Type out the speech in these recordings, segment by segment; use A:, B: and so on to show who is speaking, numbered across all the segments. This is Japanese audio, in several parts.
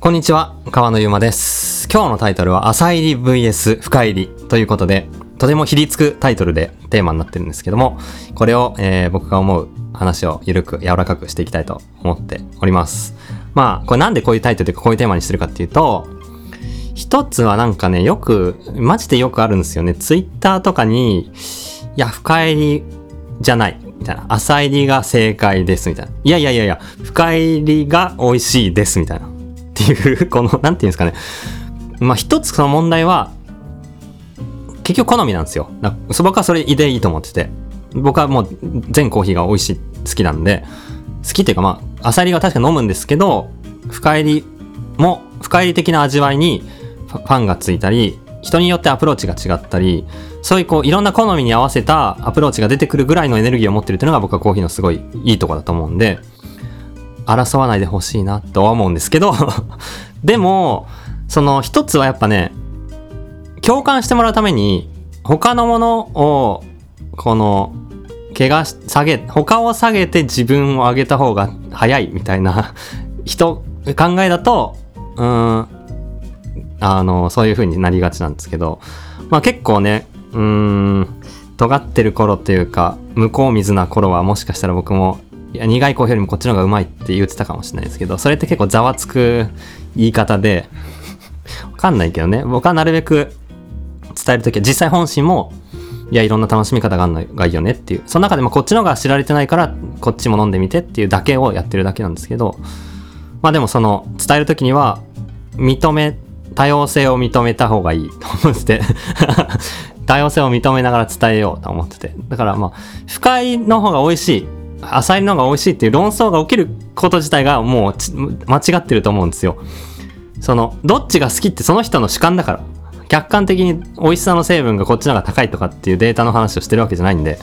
A: こんにちは、川野ゆうまです。今日のタイトルは、浅入り VS 深入りということで、とてもひりつくタイトルでテーマになってるんですけども、これを、えー僕が思う話をゆるく柔らかくしていきたいと思っております。まあ、これなんでこういうタイトルというかこういうテーマにしてるかっていうと、一つはなんかね、よく、マジでよくあるんですよね。ツイッターとかに、いや、深入りじゃない。みたいな。浅入りが正解です。みたいな。いやいやいやいや、深入りが美味しいです。みたいな。っていう、この、なんていうんですかね。まあ、一つその問題は、結局好みなんですよ。なそ僕はそれでいいと思ってて。僕はもう全コーヒーが美味しい、好きなんで、好きっていうかまあ、浅入りは確か飲むんですけど、深入りも、深入り的な味わいにファファンがついたり、人によってアプローチが違ったり、そういうこう、いろんな好みに合わせたアプローチが出てくるぐらいのエネルギーを持ってるっていうのが僕はコーヒーのすごいいいとこだと思うんで、争わないでほしいなとは思うんですけど、でも、その一つはやっぱね、共感してもらうために、他のものを、この、怪我し、下げ、他を下げて自分を上げた方が早いみたいな人、考えだと、うん、あの、そういう風になりがちなんですけど、まあ結構ね、うーん、尖ってる頃っていうか、向こう水な頃はもしかしたら僕も、いや、苦いコーヒーよりもこっちの方がうまいって言ってたかもしれないですけど、それって結構ざわつく言い方で、わかんないけどね、僕はなるべく伝えるときは実際本心も、いや、いろんな楽しみ方があるのがいいよねっていう。その中でもこっちの方が知られてないから、こっちも飲んでみてっていうだけをやってるだけなんですけど、まあでもその、伝えるときには、認め、多様性を認めた方がいいと思ってて、多様性を認めながら伝えようと思ってて。だからまあ、深いの方が美味しい、浅いの方が美味しいっていう論争が起きること自体がもう間違ってると思うんですよ。その、どっちが好きってその人の主観だから。客観的に美味しさの成分がこっちの方が高いとかっていうデータの話をしてるわけじゃないんで、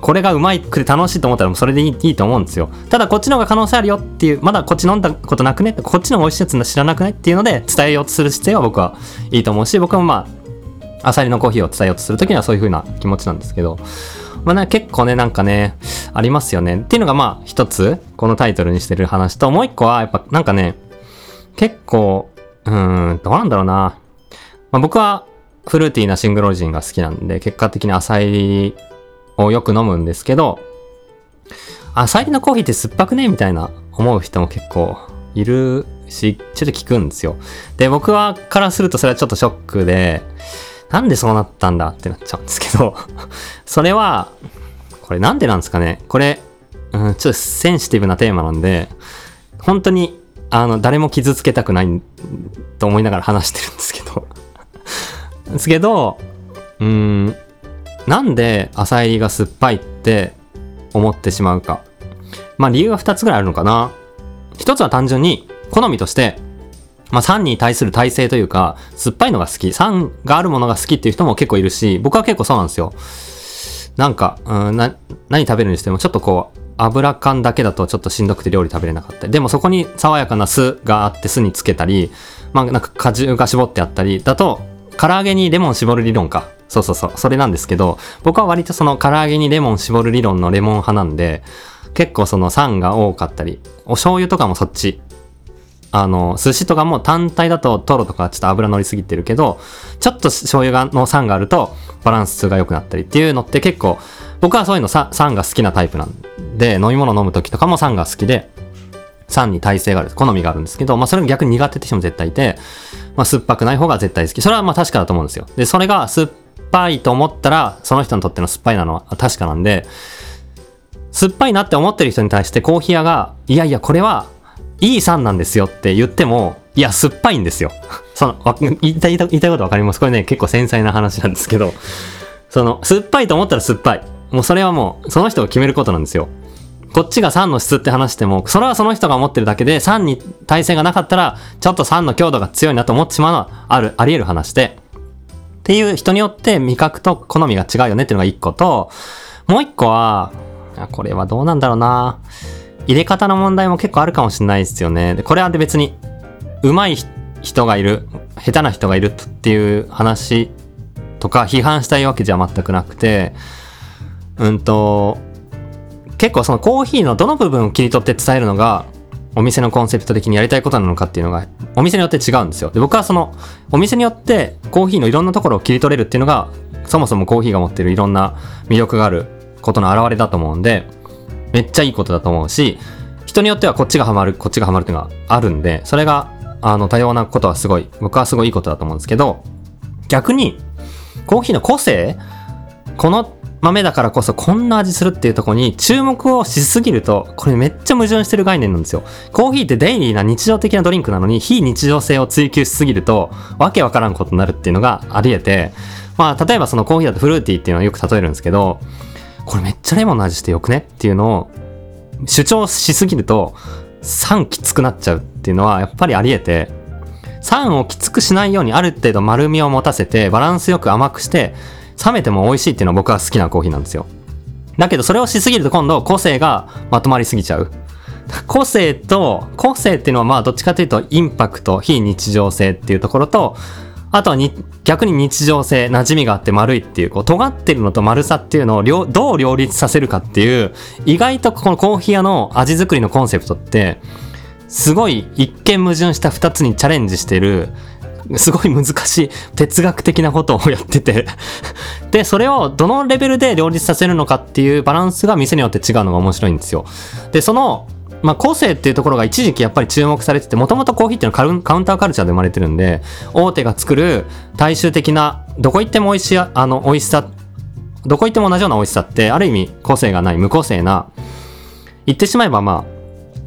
A: これがうまいくて楽しいと思ったらもうそれでいいいいと思うんですよ。ただこっちの方が可能性あるよっていう、まだこっち飲んだことなくねこっちの方が美味しいやつ知らなくないっていうので伝えようとする姿勢は僕はいいと思うし、僕もまあ、アサリのコーヒーを伝えようとするときにはそういう風な気持ちなんですけど、まあね、結構ね、なんかね、ありますよね。っていうのがまあ一つ、このタイトルにしてる話と、もう一個はやっぱなんかね、結構、うーん、どうなんだろうな。まあ、僕はフルーティーなシングルオリジンが好きなんで、結果的に浅入りをよく飲むんですけど、浅入りのコーヒーって酸っぱくねみたいな思う人も結構いるし、ちょっと聞くんですよ。で、僕はからするとそれはちょっとショックで、なんでそうなったんだってなっちゃうんですけど、それは、これなんでなんですかねこれ、うん、ちょっとセンシティブなテーマなんで、本当に、あの、誰も傷つけたくないと思いながら話してるんですけど。ですけど、うーん、なんで浅入りが酸っぱいって思ってしまうか。まあ理由は2つぐらいあるのかな。一つは単純に好みとして、まあ酸に対する耐性というか、酸っぱいのが好き、酸があるものが好きっていう人も結構いるし、僕は結構そうなんですよ。なんか、うん、な、何食べるにしてもちょっとこう、油感だけだとちょっとしんどくて料理食べれなかった。でもそこに爽やかな酢があって酢につけたり、まあなんか果汁が絞ってあったり、だと、唐揚げにレモン絞る理論か。そうそうそう。それなんですけど、僕は割とその唐揚げにレモン絞る理論のレモン派なんで、結構その酸が多かったり、お醤油とかもそっち。あの、寿司とかも単体だとトロとかちょっと油乗りすぎてるけど、ちょっと醤油がの酸があるとバランスが良くなったりっていうのって結構、僕はそういうの酸が好きなタイプなんで、飲み物飲む時とかも酸が好きで、酸に耐性がある、好みがあるんですけど、まあそれが逆に苦手って人も絶対いて、まあ酸っぱくない方が絶対好き。それはまあ確かだと思うんですよ。で、それが酸っぱいと思ったら、その人にとっての酸っぱいなのは確かなんで、酸っぱいなって思ってる人に対してコーヒー屋が、いやいや、これはいい酸なんですよって言っても、いや、酸っぱいんですよ。その、言いたい、言いたいことわかります？これね、結構繊細な話なんですけど、その、酸っぱいと思ったら酸っぱい。もうそれはもう、その人が決めることなんですよ。こっちが酸の質って話しても、それはその人が思ってるだけで、酸に耐性がなかったら、ちょっと酸の強度が強いなと思ってしまうのは、ある、あり得る話で、っていう人によって味覚と好みが違うよねっていうのが一個と、もう一個は、これはどうなんだろうな。入れ方の問題も結構あるかもしれないですよね。で、これは別に、上手い人がいる、下手な人がいるっていう話とか批判したいわけじゃ全くなくて、うんと、結構そのコーヒーのどの部分を切り取って伝えるのがお店のコンセプト的にやりたいことなのかっていうのが、お店によって違うんですよ。で、僕はその、お店によってコーヒーのいろんなところを切り取れるっていうのが、そもそもコーヒーが持ってるいろんな魅力があることの表れだと思うんで、めっちゃいいことだと思うし、人によってはこっちがハマる、こっちがハマるっていうのがあるんで、それが、あの、多様なことはすごい、僕はすごいいいことだと思うんですけど、逆に、コーヒーの個性この豆だからこそこんな味するっていうとこに注目をしすぎると、これめっちゃ矛盾してる概念なんですよ。コーヒーってデイリーな日常的なドリンクなのに、非日常性を追求しすぎると、わけわからんことになるっていうのがあり得て、まあ、例えばそのコーヒーだとフルーティーっていうのをよく例えるんですけど、これめっちゃレモンの味してよくね？っていうのを主張しすぎると、酸きつくなっちゃうっていうのはやっぱりあり得て、酸をきつくしないようにある程度丸みを持たせてバランスよく甘くして冷めても美味しいっていうのは僕は好きなコーヒーなんですよ。だけどそれをしすぎると今度個性がまとまりすぎちゃう。個性と、個性っていうのはまあどっちかというとインパクト、非日常性っていうところと、あとはに逆に日常性、馴染みがあって丸いっていう、こう尖ってるのと丸さっていうのを両どう両立させるかっていう、意外とこのコーヒー屋の味作りのコンセプトって、すごい一見矛盾した二つにチャレンジしてる、すごい難しい哲学的なことをやってて で、それをどのレベルで両立させるのかっていうバランスが店によって違うのが面白いんですよ。で、その、まあ、個性っていうところが一時期やっぱり注目されてて、もともとコーヒーっていうのはカウンターカルチャーで生まれてるんで、大手が作る大衆的な、どこ行っても美味しい、あの、美味しさ、どこ行っても同じような美味しさって、ある意味個性がない、無個性な、言ってしまえばまあ、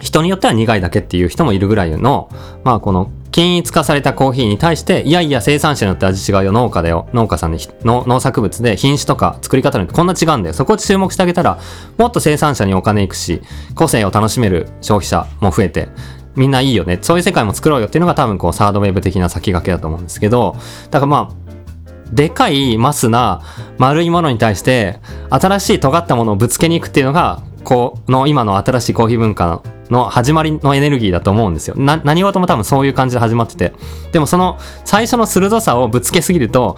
A: 人によっては苦いだけっていう人もいるぐらいの、まあこの均一化されたコーヒーに対して、いやいや生産者によって味違うよ、農家だよ、農家さんで、農作物で品種とか作り方によってこんな違うんだよ。そこを注目してあげたら、もっと生産者にお金いくし、個性を楽しめる消費者も増えて、みんないいよね。そういう世界も作ろうよっていうのが多分こうサードウェーブ的な先駆けだと思うんですけど、だからまあ、でかいマスな丸いものに対して新しい尖ったものをぶつけに行くっていうのがこの今の新しいコーヒー文化の始まりのエネルギーだと思うんですよ。な、何事も多分そういう感じで始まってて。でもその最初の鋭さをぶつけすぎると、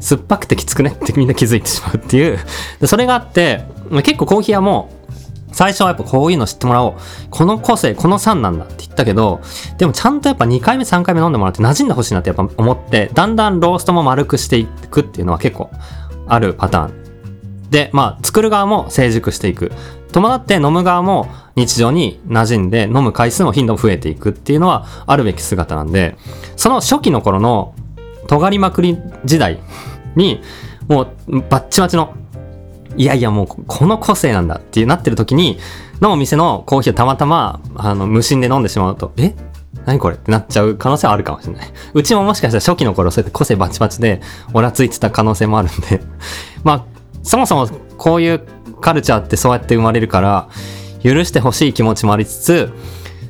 A: 酸っぱくてきつくね？ってみんな気づいてしまうっていう。でそれがあって、結構コーヒー屋もう、最初はやっぱこういうの知ってもらおう。この個性、この酸なんだって言ったけど、でもちゃんとやっぱ2回目、3回目飲んでもらって馴染んでほしいなってやっぱ思って、だんだんローストも丸くしていくっていうのは結構あるパターン。で、まあ、作る側も成熟していく。伴って飲む側も日常に馴染んで飲む回数も頻度も増えていくっていうのはあるべき姿なんで、その初期の頃の尖りまくり時代に、もうバッチバチの、いやいやもうこの個性なんだっていうなってる時に、のお店のコーヒーをたまたま、あの、無心で飲んでしまうと、え？何これってなっちゃう可能性はあるかもしれない。うちももしかしたら初期の頃そうやって個性バチバチで、オラついてた可能性もあるんで まあ、そもそもこういうカルチャーってそうやって生まれるから、許してほしい気持ちもありつつ、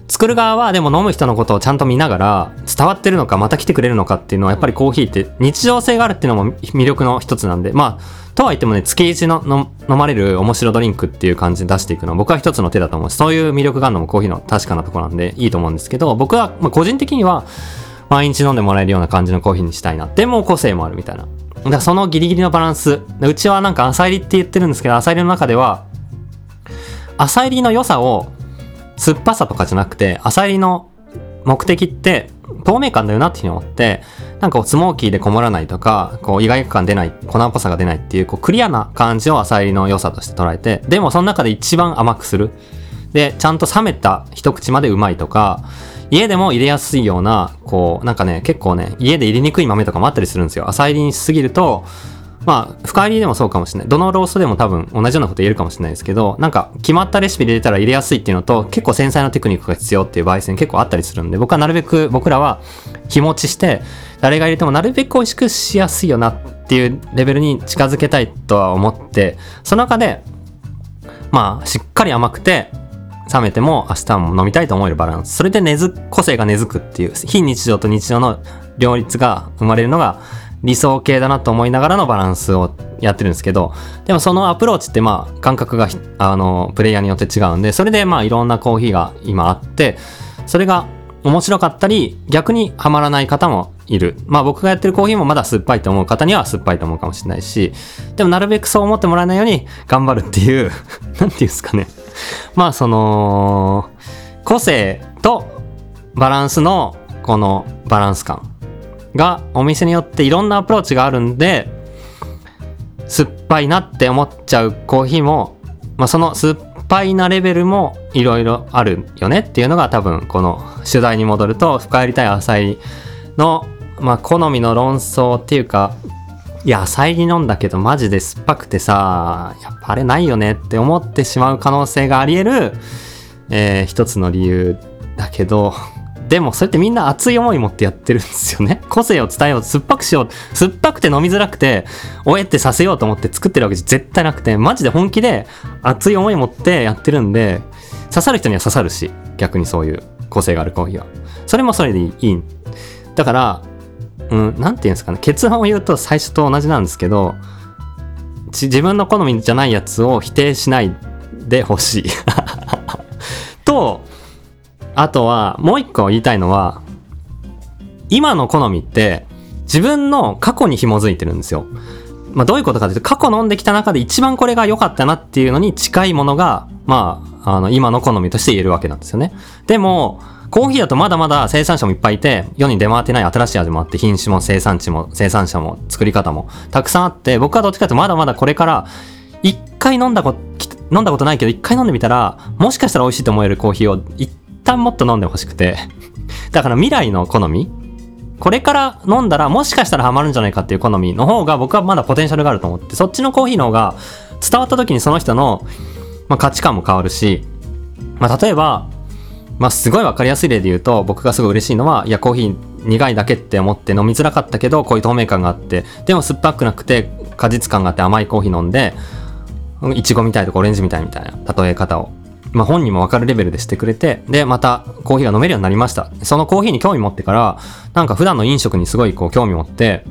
A: 作る側はでも飲む人のことをちゃんと見ながら伝わってるのかまた来てくれるのかっていうのはやっぱりコーヒーって日常性があるっていうのも魅力の一つなんでまあとはいってもね月一の飲まれる面白ドリンクっていう感じで出していくのは僕は一つの手だと思うしそういう魅力があるのもコーヒーの確かなところなんでいいと思うんですけど僕はまあ個人的には毎日飲んでもらえるような感じのコーヒーにしたいなでも個性もあるみたいな。だそのギリギリのバランスうちはなんか浅入りって言ってるんですけど浅入りの中では浅入りの良さを酸っぱさとかじゃなくて、浅入りの目的って透明感だよなっていうふうに思って、なんかスモーキーでこもらないとか、こう意外感出ない、粉っぽさが出ないっていう、こうクリアな感じを浅入りの良さとして捉えて、でもその中で一番甘くする。で、ちゃんと冷めた一口までうまいとか、家でも入れやすいような、こう、なんかね、結構ね、家で入れにくい豆とかもあったりするんですよ。浅入りにしすぎると、まあ、深入りでもそうかもしれない。どのローストでも多分同じようなこと言えるかもしれないですけど、なんか決まったレシピで入れたら入れやすいっていうのと、結構繊細なテクニックが必要っていう焙煎結構あったりするんで、僕はなるべく僕らは日持ちして、誰が入れてもなるべく美味しくしやすいよなっていうレベルに近づけたいとは思って、その中で、まあ、しっかり甘くて、冷めても明日も飲みたいと思えるバランス。それで根付個性が根付くっていう、非日常と日常の両立が生まれるのが、理想系だなと思いながらのバランスをやってるんですけど、でもそのアプローチってまあ感覚があのプレイヤーによって違うんで、それでまあいろんなコーヒーが今あって、それが面白かったり、逆にはまらない方もいる。まあ僕がやってるコーヒーもまだ酸っぱいと思う方には酸っぱいと思うかもしれないし、でもなるべくそう思ってもらえないように頑張るっていう、なんていうんですかね。まあその、個性とバランスのこのバランス感がお店によっていろんなアプローチがあるんで酸っぱいなって思っちゃうコーヒーも、まあ、その酸っぱいなレベルもいろいろあるよねっていうのが多分この取材に戻ると深入りたい浅いの、まあ、好みの論争っていうかいや浅入り飲んだけどマジで酸っぱくてさやっぱあれないよねって思ってしまう可能性があり得る、えー、一つの理由だけど でもそれってみんな熱い思い持ってやってるんですよね。個性を伝えよう、酸っぱくしよう、酸っぱくて飲みづらくて、おえってさせようと思って作ってるわけじゃ絶対なくて、マジで本気で熱い思い持ってやってるんで、刺さる人には刺さるし、逆にそういう個性があるコーヒーは。それもそれでいい。だから、うん、なて言うんですかね、結論を言うと最初と同じなんですけど、自分の好みじゃないやつを否定しないでほしい。と、あとは、もう一個言いたいのは、今の好みって自分の過去に紐づいてるんですよ。まあどういうことかというと、過去飲んできた中で一番これが良かったなっていうのに近いものが、まあ、あの、今の好みとして言えるわけなんですよね。でも、コーヒーだとまだまだ生産者もいっぱいいて、世に出回ってない新しい味もあって、品種も生産地も生産者も作り方もたくさんあって、僕はどっちかというとまだまだこれから一回飲んだこ、飲んだことないけど一回飲んでみたら、もしかしたら美味しいと思えるコーヒーを一旦もっと飲んでほしくてだから未来の好みこれから飲んだらもしかしたらハマるんじゃないかっていう好みの方が僕はまだポテンシャルがあると思って、そっちのコーヒーの方が伝わった時にその人の、まあ、価値観も変わるし、まあ、例えば、まあ、すごいわかりやすい例で言うと、僕がすごい嬉しいのは、いや、コーヒー苦いだけって思って飲みづらかったけど、こういう透明感があって、でも酸っぱくなくて果実感があって甘いコーヒー飲んで、いちごみたいとかオレンジみたいみたいな例え方を。まあ、本人もわかるレベルでしてくれて、で、またコーヒーが飲めるようになりました。そのコーヒーに興味持ってから、なんか普段の飲食にすごいこう興味持って、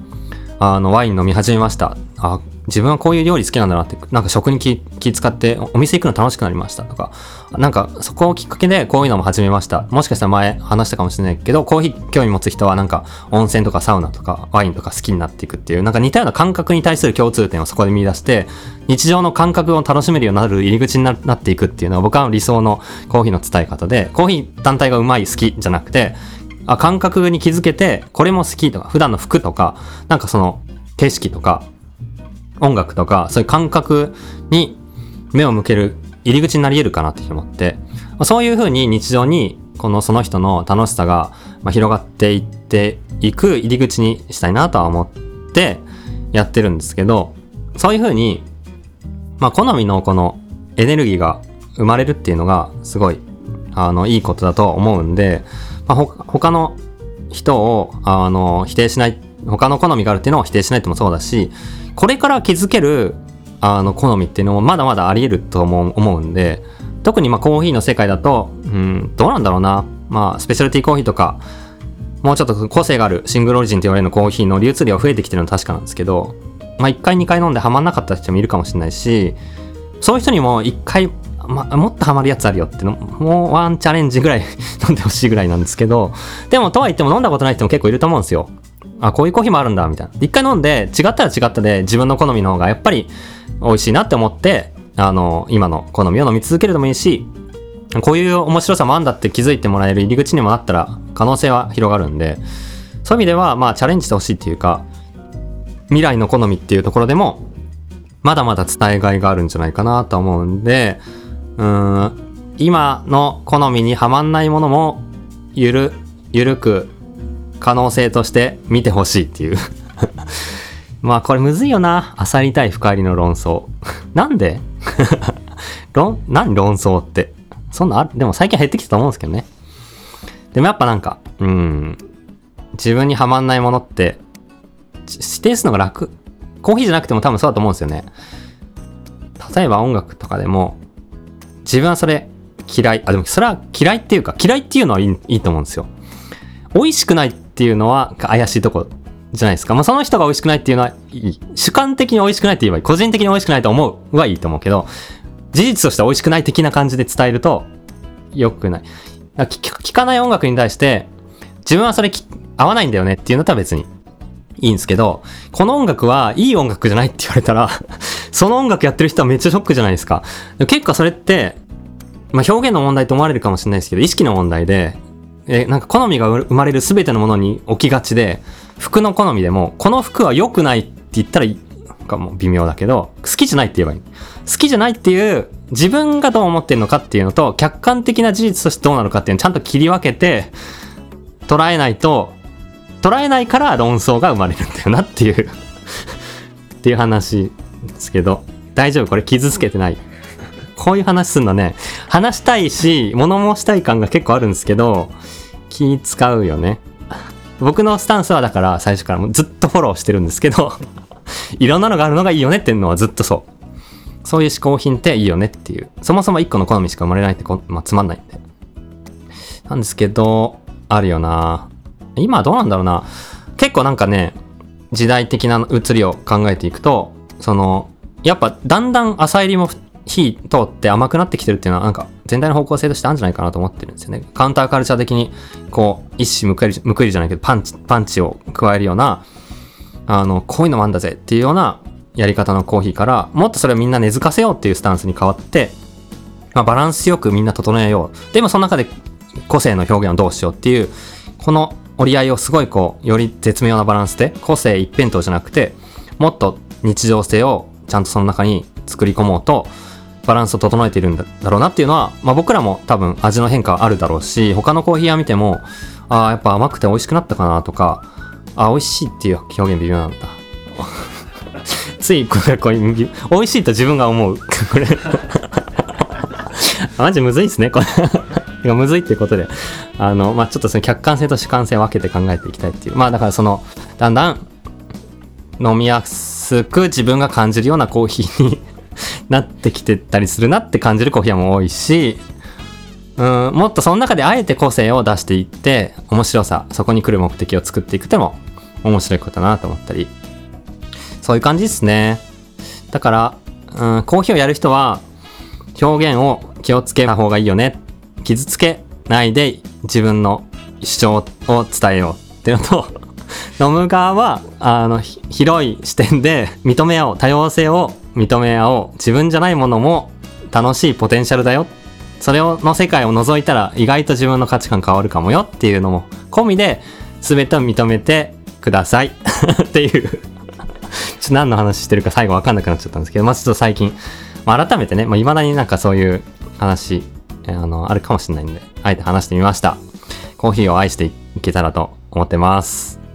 A: あの、ワイン飲み始めました。あ、自分はこういう料理好きなんだなって、なんか食に気気使ってお店行くの楽しくなりましたとか、なんかそこをきっかけでこういうのも始めました。もしかしたら前話したかもしれないけど、コーヒー興味持つ人はなんか温泉とかサウナとかワインとか好きになっていくっていう、なんか似たような感覚に対する共通点をそこで見出して、日常の感覚を楽しめるようになる入り口になっていくっていうのは僕は理想のコーヒーの伝え方で、コーヒー単体がうまい好きじゃなくて、あ感覚に気づけて、これも好きとか、普段の服とか、なんかその景色とか、音楽とか、そういう感覚に目を向ける入り口になり得るかなって思って、そういうふうに日常に、このその人の楽しさが広がっていっていく入り口にしたいなとは思ってやってるんですけど、そういうふうに、まあ好みのこのエネルギーが生まれるっていうのがすごい、あの、いいことだと思うんで、まあ、他の人を、あの、否定しない、他の好みがあるっていうのを否定しないってもそうだし、これから気づけるあの好みっていうのもまだまだあり得ると思うんで特にまあコーヒーの世界だと、うん、どうなんだろうな。まあスペシャルティーコーヒーとかもうちょっと個性があるシングルオリジンと言われるコーヒーの流通量増えてきてるのは確かなんですけどまあ1回2回飲んでハマんなかった人もいるかもしれないしそういう人にも1回ま、もっとハマるやつあるよってのもうワンチャレンジぐらい 飲んでほしいぐらいなんですけどでもとは言っても飲んだことない人も結構いると思うんですよ。あ、こういうコーヒーもあるんだ、みたいな。一回飲んで、違ったら違ったで、自分の好みの方がやっぱり美味しいなって思って、あの、今の好みを飲み続けるでもいいし、こういう面白さもあんだって気づいてもらえる入り口にもなったら、可能性は広がるんで、そういう意味では、まあ、チャレンジしてほしいっていうか、未来の好みっていうところでも、まだまだ伝えがいがあるんじゃないかなと思うんで、うん、今の好みにはまんないものも、ゆる、ゆるく可能性として見てほしいっていう まあこれむずいよな。漁りたい深入りの論争。なんで？論、何論争って？そんなあでも最近減ってきたと思うんですけどね。でもやっぱなんか、うん、自分にはまんないものって、指定するのが楽。コーヒーじゃなくても多分そうだと思うんですよね。例えば音楽とかでも、自分はそれ嫌い。あ、でもそれは嫌いっていうか、嫌いっていうのはいいいいと思うんですよ。美味しくないっていうのは怪しいとこじゃないですか。まあ、その人が美味しくないっていうのは。主観的に美味しくないって言えばいい。個人的に美味しくないと思うはいいと思うけど、事実として美味しくない的な感じで伝えると、良くない。聞かない音楽に対して、自分はそれ合わないんだよねっていうのとは別にいいんですけど、この音楽はいい音楽じゃないって言われたら その音楽やってる人はめっちゃショックじゃないですか。結構それって、まあ、表現の問題と思われるかもしれないですけど、意識の問題で、えなんか好みが生まれる全てのものに置きがちで、服の好みでも、この服は良くないって言ったらいい、なんかもう微妙だけど、好きじゃないって言えばいい。好きじゃないっていう、自分がどう思ってるのかっていうのと、客観的な事実としてどうなのかっていうのをちゃんと切り分けて、捉えないと、捉えないから論争が生まれるんだよなっていう っていう話ですけど、大丈夫？これ傷つけてない？こういう話すんのね、話したいし、物申したい感が結構あるんですけど、気使うよね。僕のスタンスはだから最初からもずっとフォローしてるんですけど、いろんなのがあるのがいいよねっていうのはずっとそう。そういう嗜好品っていいよねっていう。そもそも一個の好みしか生まれないってこ、まあ、つまんないんで。なんですけど、あるよな今はどうなんだろうな。結構なんかね、時代的な移りを考えていくと、その、やっぱだんだん朝入りも火通って甘くなってきてるっていうのはなんか全体の方向性としてあるんじゃないかなと思ってるんですよね。カウンターカルチャー的にこう一矢報いる報いるじゃないけどパンチ、パンチを加えるような、あの、こういうのもあんだぜっていうようなやり方のコーヒーからもっとそれをみんな根付かせようっていうスタンスに変わって、まあ、バランスよくみんな整えよう。でもその中で個性の表現をどうしようっていう、この折り合いをすごいこう、より絶妙なバランスで、個性一辺倒じゃなくて、もっと日常性をちゃんとその中に作り込もうと、バランスを整えているんだろうなっていうのは、まあ僕らも多分味の変化はあるだろうし、他のコーヒー屋見ても、ああ、やっぱ甘くて美味しくなったかなとか、ああ、美味しいっていう表現微妙なんだ。つい、これ、これ、美味しいと自分が思う。これ マジむずいっすね、これ。いやむずいっていうことで、あの、まあ、ちょっとその客観性と主観性を分けて考えていきたいっていう。まあ、だからその、だんだん飲みやすく自分が感じるようなコーヒーになってきてたりするなって感じるコーヒー屋も多いし、うん、もっとその中であえて個性を出していって、面白さ、そこに来る目的を作っていくっても面白いことだなと思ったり、そういう感じですね。だから、うん、コーヒーをやる人は、表現を気をつけた方がいいよね。傷つけないで自分の主張を伝えようっていうのと、飲む側は、あの、広い視点で認め合おう。多様性を認め合おう。自分じゃないものも楽しいポテンシャルだよ。それをの世界を覗いたら意外と自分の価値観変わるかもよっていうのも込みで全てを認めてください っていう ちょっと何の話してるか最後わかんなくなっちゃったんですけど、まあちょっと最近、まあ改めてね、まあ未だになんかそういう話、あの、あるかもしれないんで、あえて話してみました。コーヒーを愛していけたらと思ってます。